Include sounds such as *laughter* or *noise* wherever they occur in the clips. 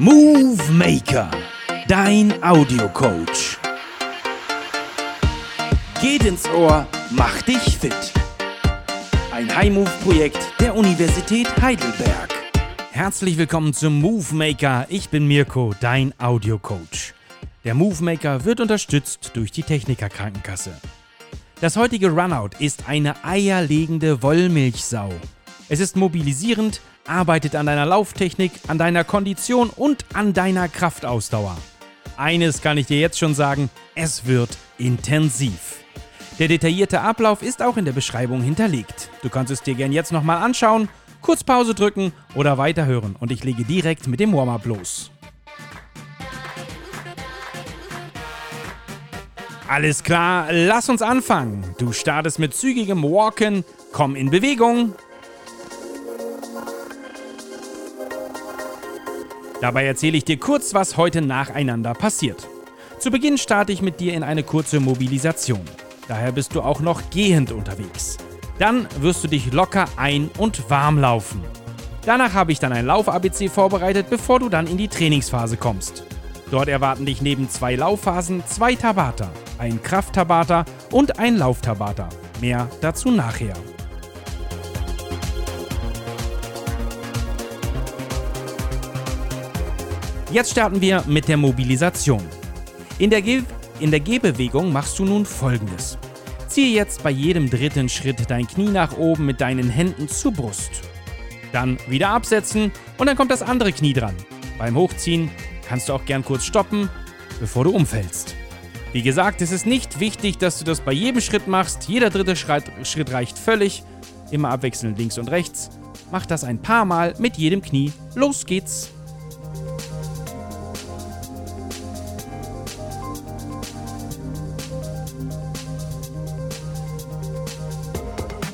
Movie Maker, dein Audiocoach. Geht ins Ohr, mach dich fit. Ein High-Move-Projekt der Universität Heidelberg. Herzlich willkommen zum Move Maker. Ich bin Mirko, dein Audiocoach. Der Move Maker wird unterstützt durch die Techniker Krankenkasse. Das heutige Runout ist eine eierlegende Wollmilchsau. Es ist mobilisierend, arbeitet an deiner Lauftechnik, an deiner Kondition und an deiner Kraftausdauer. Eines kann ich dir jetzt schon sagen, es wird intensiv. Der detaillierte Ablauf ist auch in der Beschreibung hinterlegt. Du kannst es dir gern jetzt nochmal anschauen, kurz Pause drücken oder weiterhören und ich lege direkt mit dem Warm-up los. Alles klar, lass uns anfangen. Du startest mit zügigem Walken, komm in Bewegung, Dabei erzähle ich dir kurz, was heute nacheinander passiert. Zu Beginn starte ich mit dir in eine kurze Mobilisation. Daher bist du auch noch gehend unterwegs. Dann wirst du dich locker ein- und warm laufen. Danach habe ich dann ein Lauf-ABC vorbereitet, bevor du dann in die Trainingsphase kommst. Dort erwarten dich neben zwei Laufphasen zwei Tabata, ein Kraft-Tabata und ein Lauf-Tabata. Mehr dazu nachher. Jetzt starten wir mit der Mobilisation. In der, in der Gehbewegung machst du nun folgendes. Ziehe jetzt bei jedem dritten Schritt dein Knie nach oben mit deinen Händen zur Brust. Dann wieder absetzen und dann kommt das andere Knie dran. Beim Hochziehen kannst du auch gern kurz stoppen, bevor du umfällst. Wie gesagt, es ist nicht wichtig, dass du das bei jedem Schritt machst. Jeder dritte Schritt, Schritt reicht völlig. Immer abwechselnd links und rechts. Mach das ein paar Mal mit jedem Knie. Los geht's!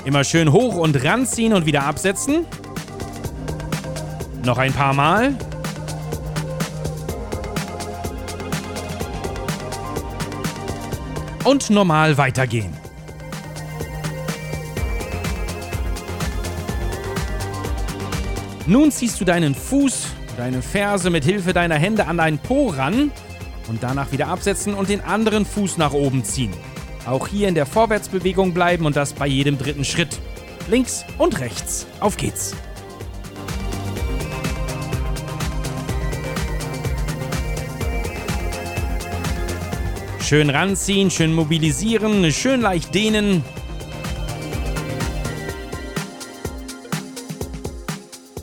Immer schön hoch und ranziehen und wieder absetzen. Noch ein paar Mal. Und normal weitergehen. Nun ziehst du deinen Fuß, deine Ferse mit Hilfe deiner Hände an deinen Po ran und danach wieder absetzen und den anderen Fuß nach oben ziehen. Auch hier in der Vorwärtsbewegung bleiben und das bei jedem dritten Schritt. Links und rechts. Auf geht's. Schön ranziehen, schön mobilisieren, schön leicht dehnen.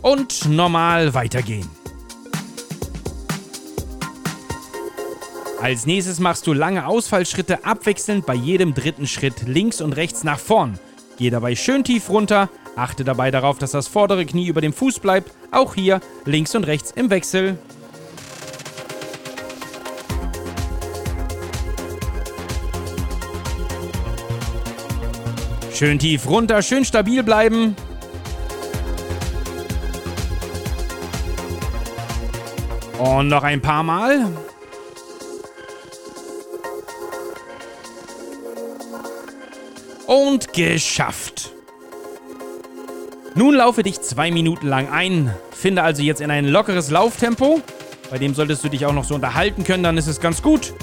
Und normal weitergehen. Als nächstes machst du lange Ausfallschritte abwechselnd bei jedem dritten Schritt links und rechts nach vorn. Geh dabei schön tief runter, achte dabei darauf, dass das vordere Knie über dem Fuß bleibt. Auch hier links und rechts im Wechsel. Schön tief runter, schön stabil bleiben. Und noch ein paar Mal. Und geschafft. Nun laufe dich zwei Minuten lang ein. Finde also jetzt in ein lockeres Lauftempo. Bei dem solltest du dich auch noch so unterhalten können, dann ist es ganz gut.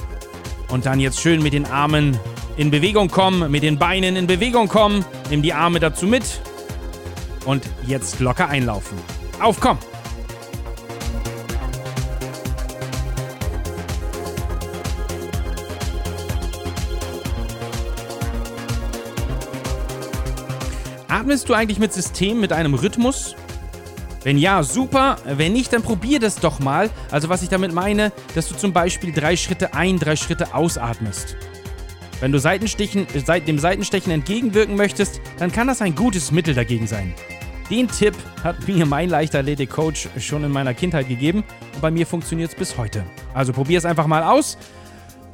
Und dann jetzt schön mit den Armen in Bewegung kommen, mit den Beinen in Bewegung kommen. Nimm die Arme dazu mit. Und jetzt locker einlaufen. Auf, komm! Atmest du eigentlich mit System, mit einem Rhythmus? Wenn ja, super. Wenn nicht, dann probier das doch mal. Also was ich damit meine, dass du zum Beispiel drei Schritte ein, drei Schritte ausatmest. Wenn du Seitenstichen, dem Seitenstechen entgegenwirken möchtest, dann kann das ein gutes Mittel dagegen sein. Den Tipp hat *laughs* mir mein Leichtathletik-Coach schon in meiner Kindheit gegeben und bei mir funktioniert es bis heute. Also probier es einfach mal aus.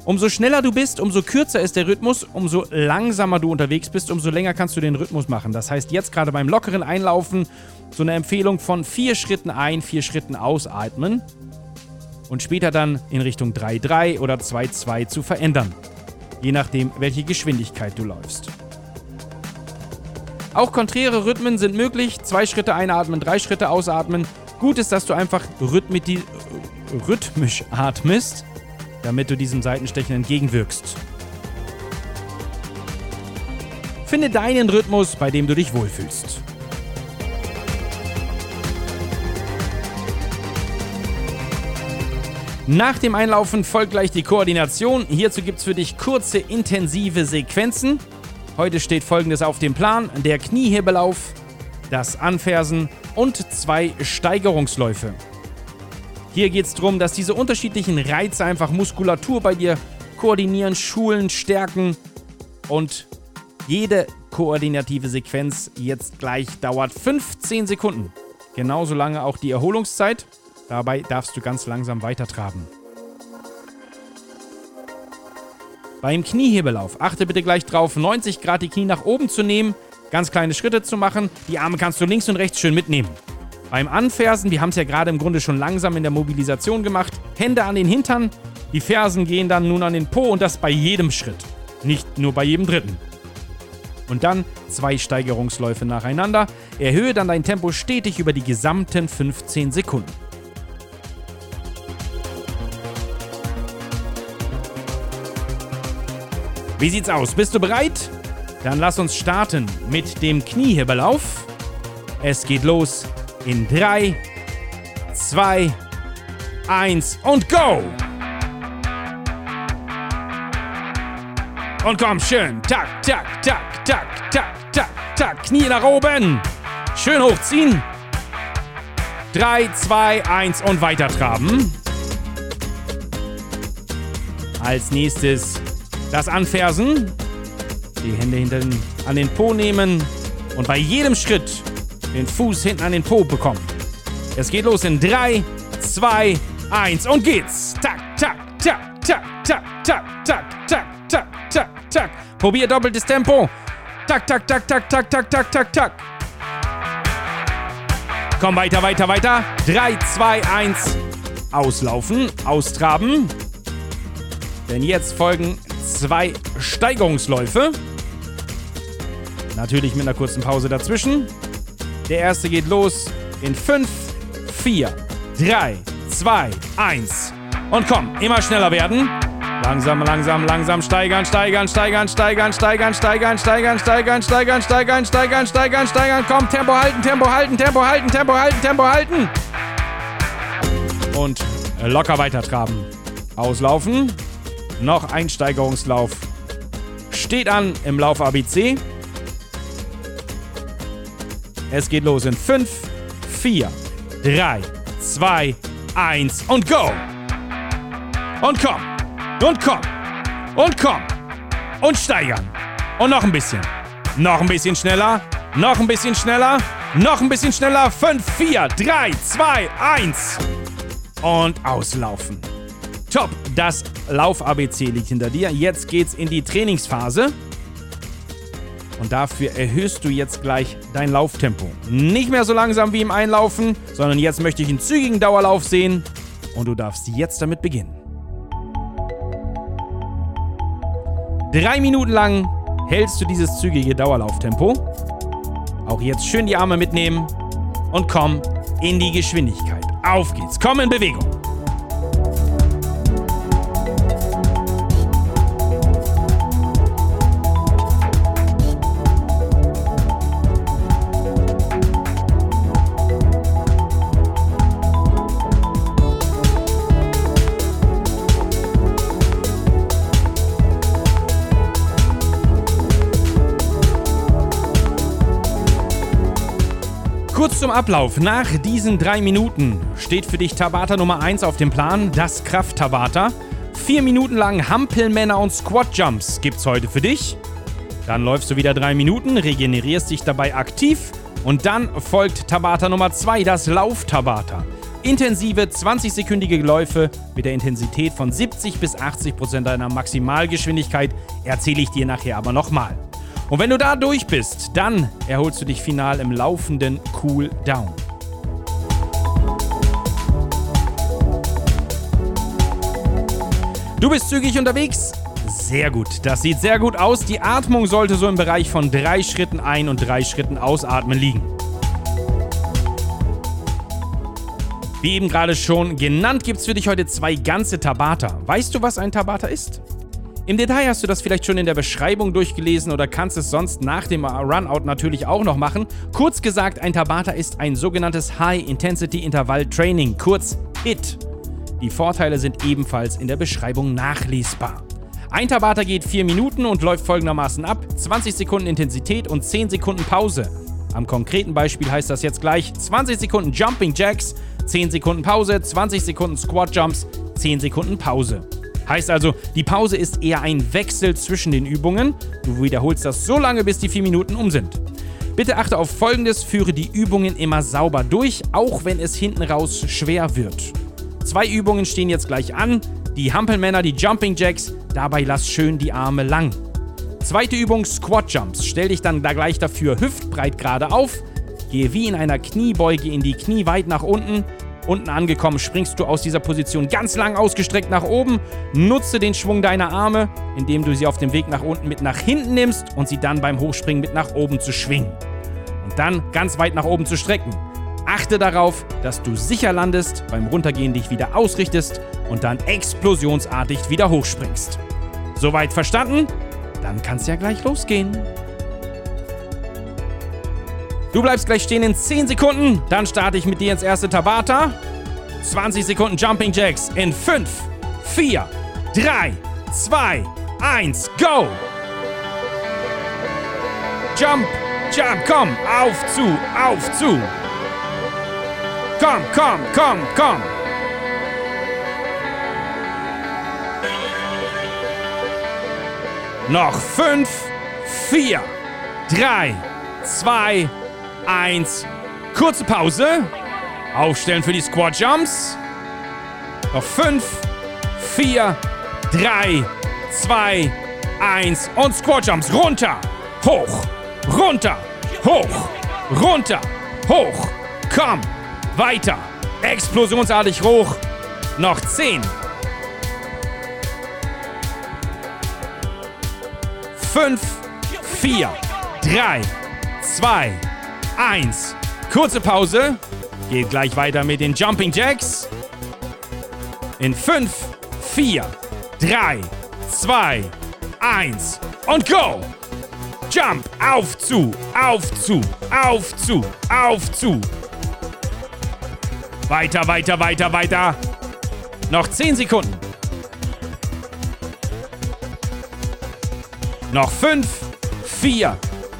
Umso schneller du bist, umso kürzer ist der Rhythmus, umso langsamer du unterwegs bist, umso länger kannst du den Rhythmus machen. Das heißt, jetzt gerade beim lockeren Einlaufen so eine Empfehlung von vier Schritten ein, vier Schritten ausatmen und später dann in Richtung 3-3 oder 2-2 zu verändern. Je nachdem, welche Geschwindigkeit du läufst. Auch konträre Rhythmen sind möglich. Zwei Schritte einatmen, drei Schritte ausatmen. Gut ist, dass du einfach rhythmisch atmest, damit du diesem Seitenstechen entgegenwirkst. Finde deinen Rhythmus, bei dem du dich wohlfühlst. Nach dem Einlaufen folgt gleich die Koordination. Hierzu gibt es für dich kurze, intensive Sequenzen. Heute steht folgendes auf dem Plan: der Kniehebelauf, das Anfersen und zwei Steigerungsläufe. Hier geht es darum, dass diese unterschiedlichen Reize einfach Muskulatur bei dir koordinieren, schulen, stärken und jede koordinative Sequenz jetzt gleich dauert 15 Sekunden. Genauso lange auch die Erholungszeit. Dabei darfst du ganz langsam weitertraben. Beim Kniehebelauf achte bitte gleich drauf, 90 Grad die Knie nach oben zu nehmen, ganz kleine Schritte zu machen. Die Arme kannst du links und rechts schön mitnehmen. Beim Anfersen, wir haben es ja gerade im Grunde schon langsam in der Mobilisation gemacht, Hände an den Hintern, die Fersen gehen dann nun an den Po und das bei jedem Schritt, nicht nur bei jedem dritten. Und dann zwei Steigerungsläufe nacheinander. Erhöhe dann dein Tempo stetig über die gesamten 15 Sekunden. Wie sieht's aus? Bist du bereit? Dann lass uns starten mit dem Kniehebelauf. Es geht los in 3, 2, 1 und go! Und komm schön. Tak, tak, tak, tak, tak, tak, tak. Knie nach oben. Schön hochziehen. 3, 2, 1 und weiter traben. Als nächstes das Anfersen, die Hände hinter den, an den Po nehmen und bei jedem Schritt den Fuß hinten an den Po bekommen. Es geht los in 3, 2, 1 und geht's. Tak, tak, tak, tak, tak, tak, tak, tak, tak, tak, tak. Probier doppeltes Tempo. Tak, tak, tak, tak, tak, tak, tak, tak, tak. Komm weiter, weiter, weiter. 3, 2, 1. Auslaufen, austraben. Denn jetzt folgen zwei Steigerungsläufe. Natürlich mit einer kurzen Pause dazwischen. Der erste geht los in 5, 4, 3, 2, 1. Und komm, immer schneller werden. Langsam, langsam, langsam steigern, steigern, steigern, steigern, steigern, steigern, steigern, steigern, steigern, steigern, steigern, steigern, steigern. Komm, Tempo halten, Tempo halten, Tempo halten, Tempo halten, Tempo halten. Und locker weiter traben. Auslaufen. Noch ein Steigerungslauf. Steht an im Lauf ABC. Es geht los in 5, 4, 3, 2, 1 und go! Und komm! Und komm! Und komm! Und steigern! Und noch ein bisschen. Noch ein bisschen schneller. Noch ein bisschen schneller. Noch ein bisschen schneller. 5, 4, 3, 2, 1. Und auslaufen. Top, das Lauf-ABC liegt hinter dir. Jetzt geht's in die Trainingsphase. Und dafür erhöhst du jetzt gleich dein Lauftempo. Nicht mehr so langsam wie im Einlaufen, sondern jetzt möchte ich einen zügigen Dauerlauf sehen. Und du darfst jetzt damit beginnen. Drei Minuten lang hältst du dieses zügige Dauerlauftempo. Auch jetzt schön die Arme mitnehmen und komm in die Geschwindigkeit. Auf geht's, komm in Bewegung. Kurz zum Ablauf. Nach diesen drei Minuten steht für dich Tabata Nummer 1 auf dem Plan, das Kraft-Tabata. Vier Minuten lang Hampelmänner und Squat-Jumps gibt's heute für dich. Dann läufst du wieder drei Minuten, regenerierst dich dabei aktiv und dann folgt Tabata Nummer 2, das Lauf-Tabata. Intensive 20-sekündige Läufe mit der Intensität von 70 bis 80 Prozent deiner Maximalgeschwindigkeit erzähle ich dir nachher aber nochmal. Und wenn du da durch bist, dann erholst du dich final im laufenden Cool Down. Du bist zügig unterwegs? Sehr gut. Das sieht sehr gut aus. Die Atmung sollte so im Bereich von drei Schritten ein und drei Schritten ausatmen liegen. Wie eben gerade schon genannt, gibt es für dich heute zwei ganze Tabata. Weißt du, was ein Tabata ist? Im Detail hast du das vielleicht schon in der Beschreibung durchgelesen oder kannst es sonst nach dem Runout natürlich auch noch machen. Kurz gesagt, ein Tabata ist ein sogenanntes High Intensity Intervall Training, kurz HIT. Die Vorteile sind ebenfalls in der Beschreibung nachlesbar. Ein Tabata geht 4 Minuten und läuft folgendermaßen ab: 20 Sekunden Intensität und 10 Sekunden Pause. Am konkreten Beispiel heißt das jetzt gleich 20 Sekunden Jumping Jacks, 10 Sekunden Pause, 20 Sekunden Squat Jumps, 10 Sekunden Pause. Heißt also, die Pause ist eher ein Wechsel zwischen den Übungen. Du wiederholst das so lange, bis die vier Minuten um sind. Bitte achte auf Folgendes, führe die Übungen immer sauber durch, auch wenn es hinten raus schwer wird. Zwei Übungen stehen jetzt gleich an. Die Hampelmänner, die Jumping Jacks, dabei lass schön die Arme lang. Zweite Übung Squat Jumps. Stell dich dann da gleich dafür hüftbreit gerade auf. Gehe wie in einer Kniebeuge in die Knie weit nach unten Unten angekommen springst du aus dieser Position ganz lang ausgestreckt nach oben. Nutze den Schwung deiner Arme, indem du sie auf dem Weg nach unten mit nach hinten nimmst und sie dann beim Hochspringen mit nach oben zu schwingen. Und dann ganz weit nach oben zu strecken. Achte darauf, dass du sicher landest, beim Runtergehen dich wieder ausrichtest und dann explosionsartig wieder hochspringst. Soweit verstanden? Dann kann's ja gleich losgehen. Du bleibst gleich stehen in 10 Sekunden. Dann starte ich mit dir ins erste Tabata. 20 Sekunden Jumping Jacks in 5, 4, 3, 2, 1, go! Jump, jump, komm, auf zu, auf zu. Komm, komm, komm, komm. Noch 5, 4, 3, 2, 1. 1. Kurze Pause. Aufstellen für die Squat Jumps. Noch 5, 4, 3, 2, 1 und Squat Jumps. Runter, hoch, runter, hoch, runter, hoch. Komm, weiter. Explosionsartig hoch. Noch 10. 5, 4, 3, 2, 1. Kurze Pause. Geht gleich weiter mit den Jumping Jacks. In 5, 4, 3, 2, 1 und go! Jump, auf zu, auf zu, auf zu, auf zu. Weiter, weiter, weiter, weiter. Noch 10 Sekunden. Noch 5, 4,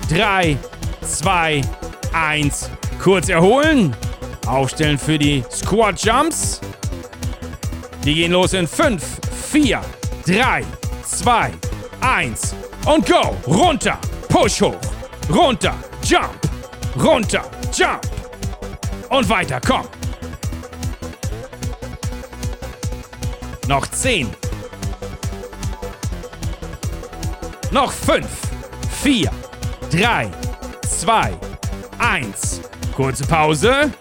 3, 2, 1. 1. Kurz erholen. Aufstellen für die Squat Jumps. Die gehen los in 5, 4, 3, 2, 1 und go. Runter. Push hoch. Runter. Jump. Runter. Jump. Und weiter. Komm. Noch 10. Noch 5, 4, 3, 2, 1. Kurze Pause.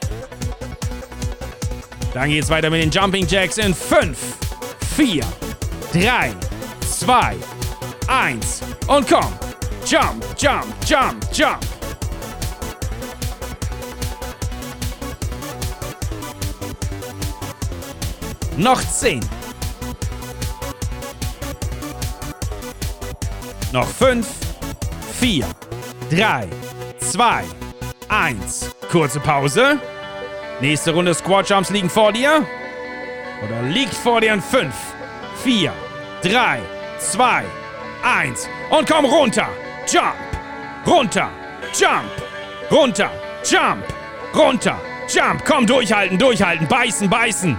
Dann geht's weiter mit den Jumping Jacks in 5, 4, 3, 2, 1. Und komm. Jump, jump, jump, jump. Noch 10. Noch 5, 4, 3, 2, 1. Kurze Pause. Nächste Runde Squat Jumps liegen vor dir. Oder liegt vor dir in 5, 4, 3, 2, 1. Und komm runter. Jump. Runter. Jump. Runter. Jump. Runter. Jump. Komm, durchhalten, durchhalten. Beißen, beißen.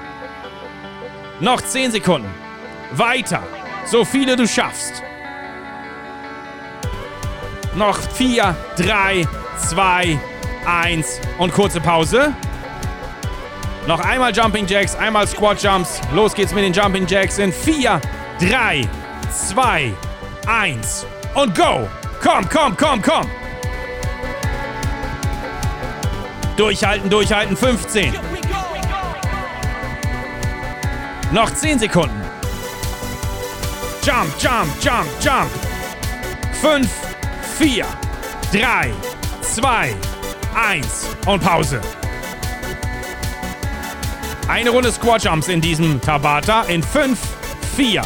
Noch 10 Sekunden. Weiter. So viele du schaffst. Noch 4, 3, 2, 1 und kurze Pause. Noch einmal Jumping Jacks, einmal Squat Jumps. Los geht's mit den Jumping Jacks in 4, 3, 2, 1 und go! Komm, komm, komm, komm! Durchhalten, durchhalten, 15. Noch 10 Sekunden. Jump, jump, jump, jump. 5, 4, 3, 2, 1 und Pause. Eine Runde Squat Jumps in diesem Tabata in 5, 4,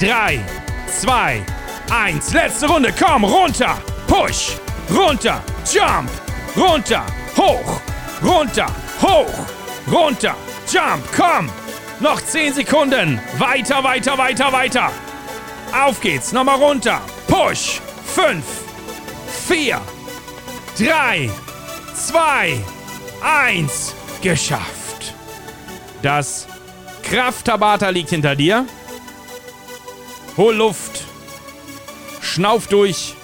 3, 2, 1. Letzte Runde. Komm, runter. Push. Runter. Jump. Runter. Hoch. Runter. Hoch. Runter. Jump. Komm. Noch 10 Sekunden. Weiter, weiter, weiter, weiter. Auf geht's. Nochmal runter. Push. 5, 4, 3, 2, 1. Geschafft. Das Kraft-Tabata liegt hinter dir. Hol Luft. Schnauf durch.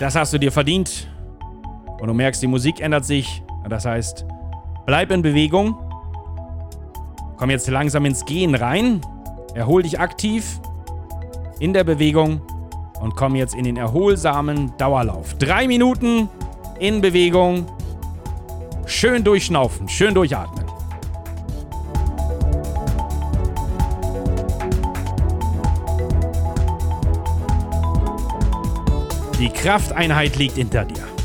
Das hast du dir verdient. Und du merkst, die Musik ändert sich. Das heißt, bleib in Bewegung. Komm jetzt langsam ins Gehen rein. Erhol dich aktiv in der Bewegung und komm jetzt in den erholsamen Dauerlauf. Drei Minuten in Bewegung. Schön durchschnaufen, schön durchatmen. Die Krafteinheit liegt hinter dir.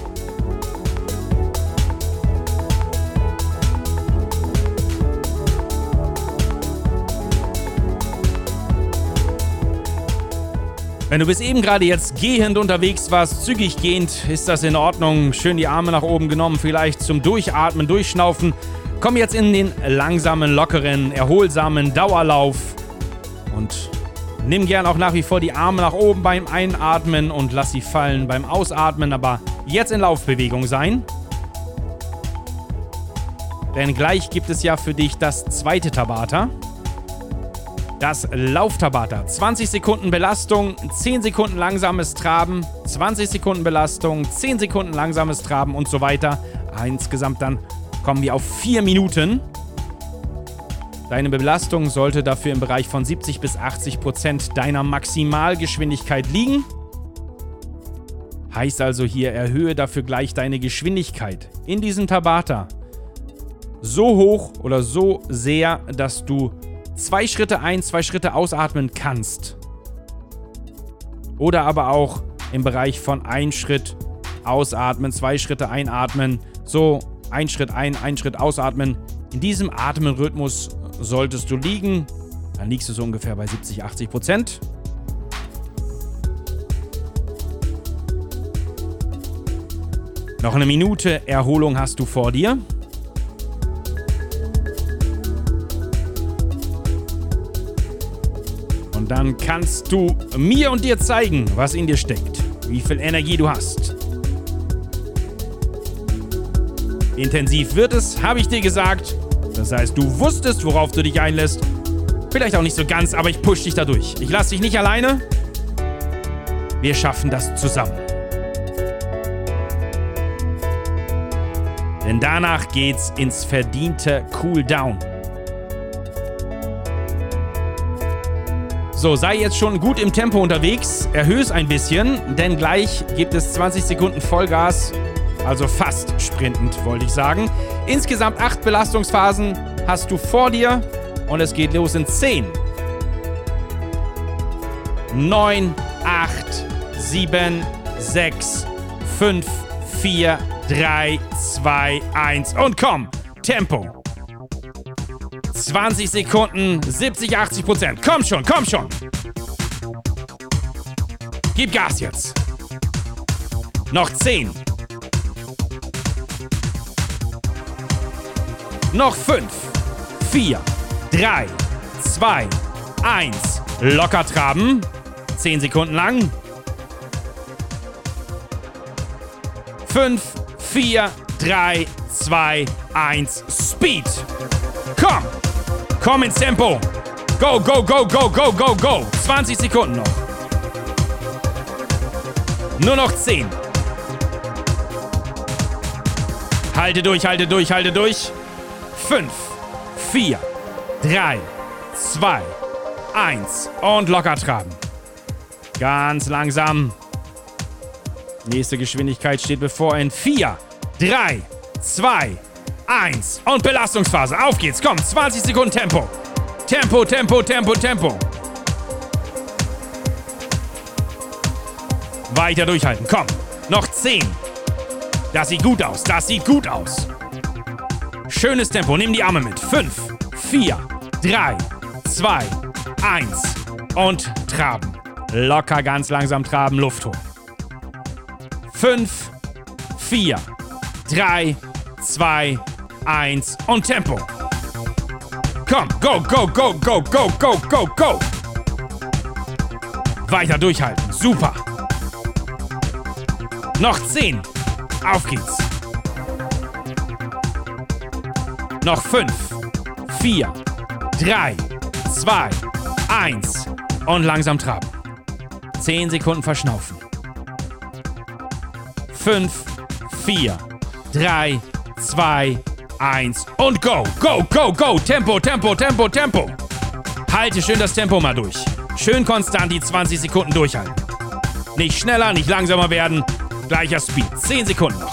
Wenn du bis eben gerade jetzt gehend unterwegs warst, zügig gehend, ist das in Ordnung. Schön die Arme nach oben genommen, vielleicht zum Durchatmen, Durchschnaufen. Komm jetzt in den langsamen, lockeren, erholsamen Dauerlauf und nimm gern auch nach wie vor die Arme nach oben beim Einatmen und lass sie fallen beim Ausatmen, aber jetzt in Laufbewegung sein. Denn gleich gibt es ja für dich das zweite Tabata. Das Lauftabata. 20 Sekunden Belastung, 10 Sekunden langsames Traben, 20 Sekunden Belastung, 10 Sekunden langsames Traben und so weiter. Insgesamt dann kommen wir auf 4 Minuten. Deine Belastung sollte dafür im Bereich von 70 bis 80 Prozent deiner Maximalgeschwindigkeit liegen. Heißt also hier, erhöhe dafür gleich deine Geschwindigkeit in diesem Tabata so hoch oder so sehr, dass du zwei Schritte ein, zwei Schritte ausatmen kannst. Oder aber auch im Bereich von ein Schritt ausatmen, zwei Schritte einatmen, so ein Schritt ein, ein Schritt ausatmen. In diesem Atemrhythmus solltest du liegen. Dann liegst du so ungefähr bei 70, 80 Prozent. Noch eine Minute Erholung hast du vor dir. Und dann kannst du mir und dir zeigen, was in dir steckt, wie viel Energie du hast. Intensiv wird es, habe ich dir gesagt. Das heißt, du wusstest, worauf du dich einlässt. Vielleicht auch nicht so ganz, aber ich push dich da durch. Ich lasse dich nicht alleine. Wir schaffen das zusammen. Denn danach geht's ins verdiente Cooldown. So, sei jetzt schon gut im Tempo unterwegs, erhöhe es ein bisschen, denn gleich gibt es 20 Sekunden Vollgas, also fast sprintend, wollte ich sagen. Insgesamt acht Belastungsphasen hast du vor dir und es geht los in 10, 9, 8, 7, 6, 5, 4, 3, 2, 1 und komm, Tempo. 20 Sekunden, 70, 80 Prozent. Komm schon, komm schon. Gib Gas jetzt. Noch 10. Noch 5, 4, 3, 2, 1. Locker traben. 10 Sekunden lang. 5, 4, 3, 2, 1. Speed. Komm. Komm ins Tempo. Go, go, go, go, go, go, go. 20 Sekunden noch. Nur noch 10. Halte durch, halte durch, halte durch. 5, 4, 3, 2, 1. Und locker traben. Ganz langsam. Nächste Geschwindigkeit steht bevor in 4, 3, 2, 1. 1 und Belastungsphase. Auf geht's, komm, 20 Sekunden Tempo. Tempo, Tempo, Tempo, Tempo. Weiter durchhalten, komm. Noch 10. Das sieht gut aus, das sieht gut aus. Schönes Tempo. Nimm die Arme mit. 5, 4, 3, 2, 1 und traben. Locker ganz langsam traben, Luft holen. 5, 4, 3, 2, 1 und Tempo. Komm, go, go, go, go, go, go, go, go. Weiter durchhalten. Super. Noch 10. Auf geht's. Noch 5, 4, 3, 2, 1 und langsam traben. 10 Sekunden verschnaufen. 5, 4, 3, 2, 1 und go, go, go, go. Tempo, Tempo, Tempo, Tempo. Halte schön das Tempo mal durch. Schön konstant die 20 Sekunden durchhalten. Nicht schneller, nicht langsamer werden. Gleicher Speed. 10 Sekunden noch.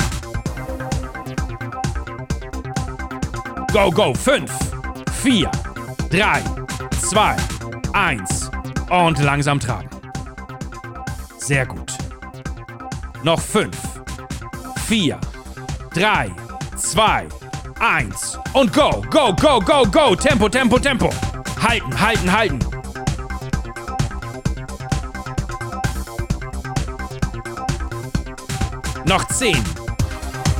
Go, go. 5, 4, 3, 2, 1 und langsam traben. Sehr gut. Noch 5, 4, 3, 2, 1 und go, go, go, go, go. Tempo, Tempo, Tempo. Halten, halten, halten. Noch 10,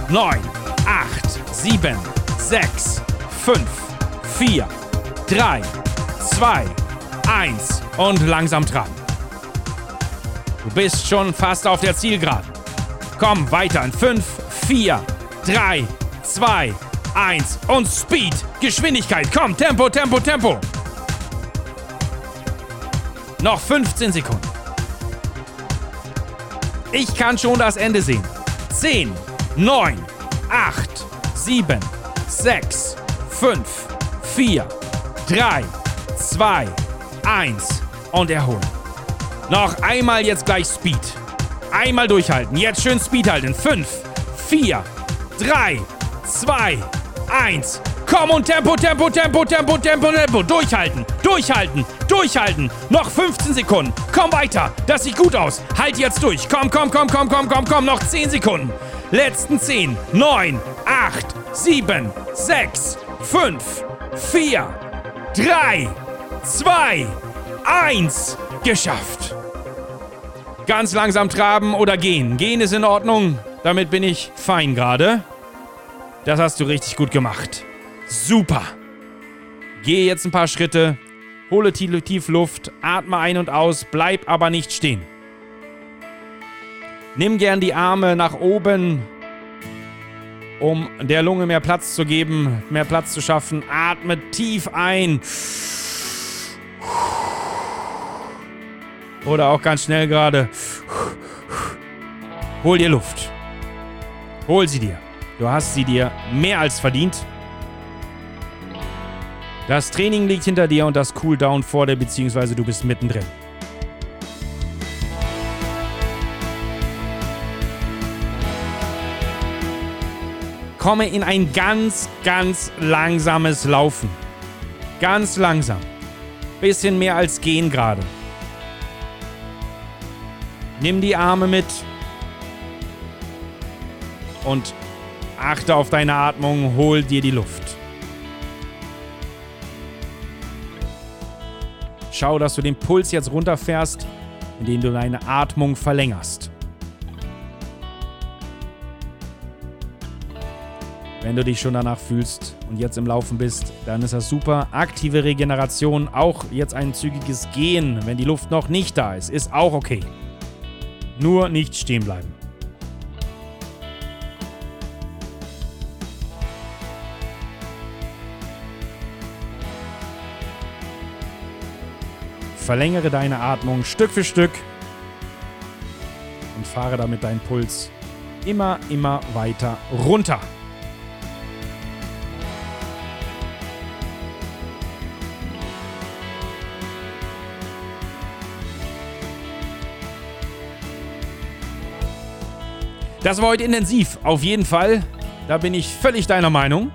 9, 8, 7, 6, 5, 4, 3, 2, 1 und langsam traben. Du bist schon fast auf der Zielgeraden. Komm, weiter. In 5, 4, 3, 2, 1 und Speed. Geschwindigkeit. Komm, Tempo, Tempo, Tempo. Noch 15 Sekunden. Ich kann schon das Ende sehen. 10, 9, 8, 7, 6, 5, 4, 3, 2, 1 und erholen. Noch einmal jetzt gleich Speed. Einmal durchhalten. Jetzt schön Speed halten. 5, 4, 3, 2, 1. Komm und Tempo, Tempo, Tempo, Tempo, Tempo, Tempo. Durchhalten, durchhalten, durchhalten. Noch 15 Sekunden. Komm weiter. Das sieht gut aus. Halt jetzt durch. Komm, komm, komm, komm, komm, komm, komm. Noch 10 Sekunden. Letzten 10, 9, 8, 7, 6, 5, 4, 3, 2, 1. Geschafft. Ganz langsam traben oder gehen. Gehen ist in Ordnung. Damit bin ich fein gerade. Das hast du richtig gut gemacht. Super. Gehe jetzt ein paar Schritte, hole tief Luft, atme ein und aus, bleib aber nicht stehen. Nimm gern die Arme nach oben, um der Lunge mehr Platz zu geben, mehr Platz zu schaffen. Atme tief ein. Oder auch ganz schnell gerade. Hol dir Luft. Hol sie dir. Du hast sie dir mehr als verdient. Das Training liegt hinter dir und das Cooldown vor dir, beziehungsweise du bist mittendrin. Komme in ein ganz, ganz langsames Laufen. Ganz langsam. Bisschen mehr als gehen gerade. Nimm die Arme mit und achte auf deine Atmung, hol dir die Luft. Schau, dass du den Puls jetzt runterfährst, indem du deine Atmung verlängerst. Wenn du dich schon danach fühlst und jetzt im Laufen bist, dann ist das super. Aktive Regeneration, auch jetzt ein zügiges Gehen, wenn die Luft noch nicht da ist, ist auch okay. Nur nicht stehen bleiben. Verlängere deine Atmung Stück für Stück und fahre damit deinen Puls immer, immer weiter runter. Das war heute intensiv, auf jeden Fall. Da bin ich völlig deiner Meinung.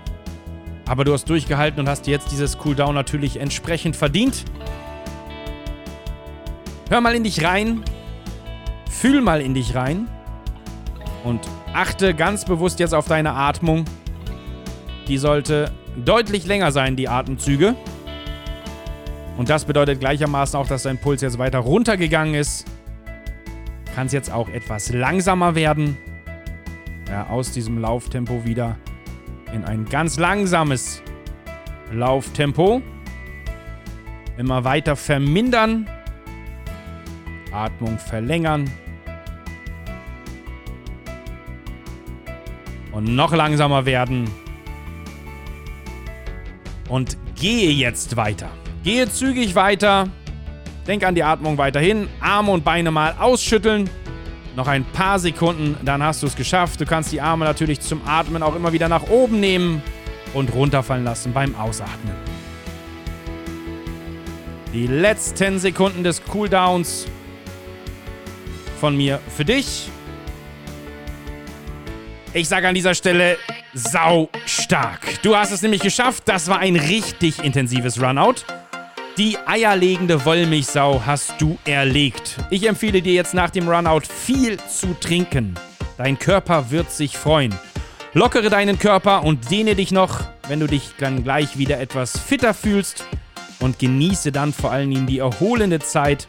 Aber du hast durchgehalten und hast jetzt dieses Cooldown natürlich entsprechend verdient. Hör mal in dich rein. Fühl mal in dich rein. Und achte ganz bewusst jetzt auf deine Atmung. Die sollte deutlich länger sein, die Atemzüge. Und das bedeutet gleichermaßen auch, dass dein Puls jetzt weiter runtergegangen ist. Kann es jetzt auch etwas langsamer werden. Ja, aus diesem Lauftempo wieder in ein ganz langsames Lauftempo. Immer weiter vermindern. Atmung verlängern. Und noch langsamer werden. Und gehe jetzt weiter. Gehe zügig weiter. Denk an die Atmung weiterhin. Arme und Beine mal ausschütteln. Noch ein paar Sekunden, dann hast du es geschafft. Du kannst die Arme natürlich zum Atmen auch immer wieder nach oben nehmen und runterfallen lassen beim Ausatmen. Die letzten Sekunden des Cooldowns von mir für dich. Ich sage an dieser Stelle sau stark. Du hast es nämlich geschafft. Das war ein richtig intensives Runout. Die eierlegende Wollmilchsau hast du erlegt. Ich empfehle dir jetzt nach dem Runout viel zu trinken. Dein Körper wird sich freuen. Lockere deinen Körper und dehne dich noch, wenn du dich dann gleich wieder etwas fitter fühlst. Und genieße dann vor allen Dingen die erholende Zeit,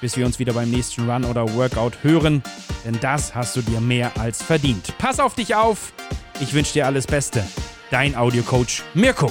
bis wir uns wieder beim nächsten Run oder Workout hören. Denn das hast du dir mehr als verdient. Pass auf dich auf. Ich wünsche dir alles Beste. Dein Audiocoach Mirko.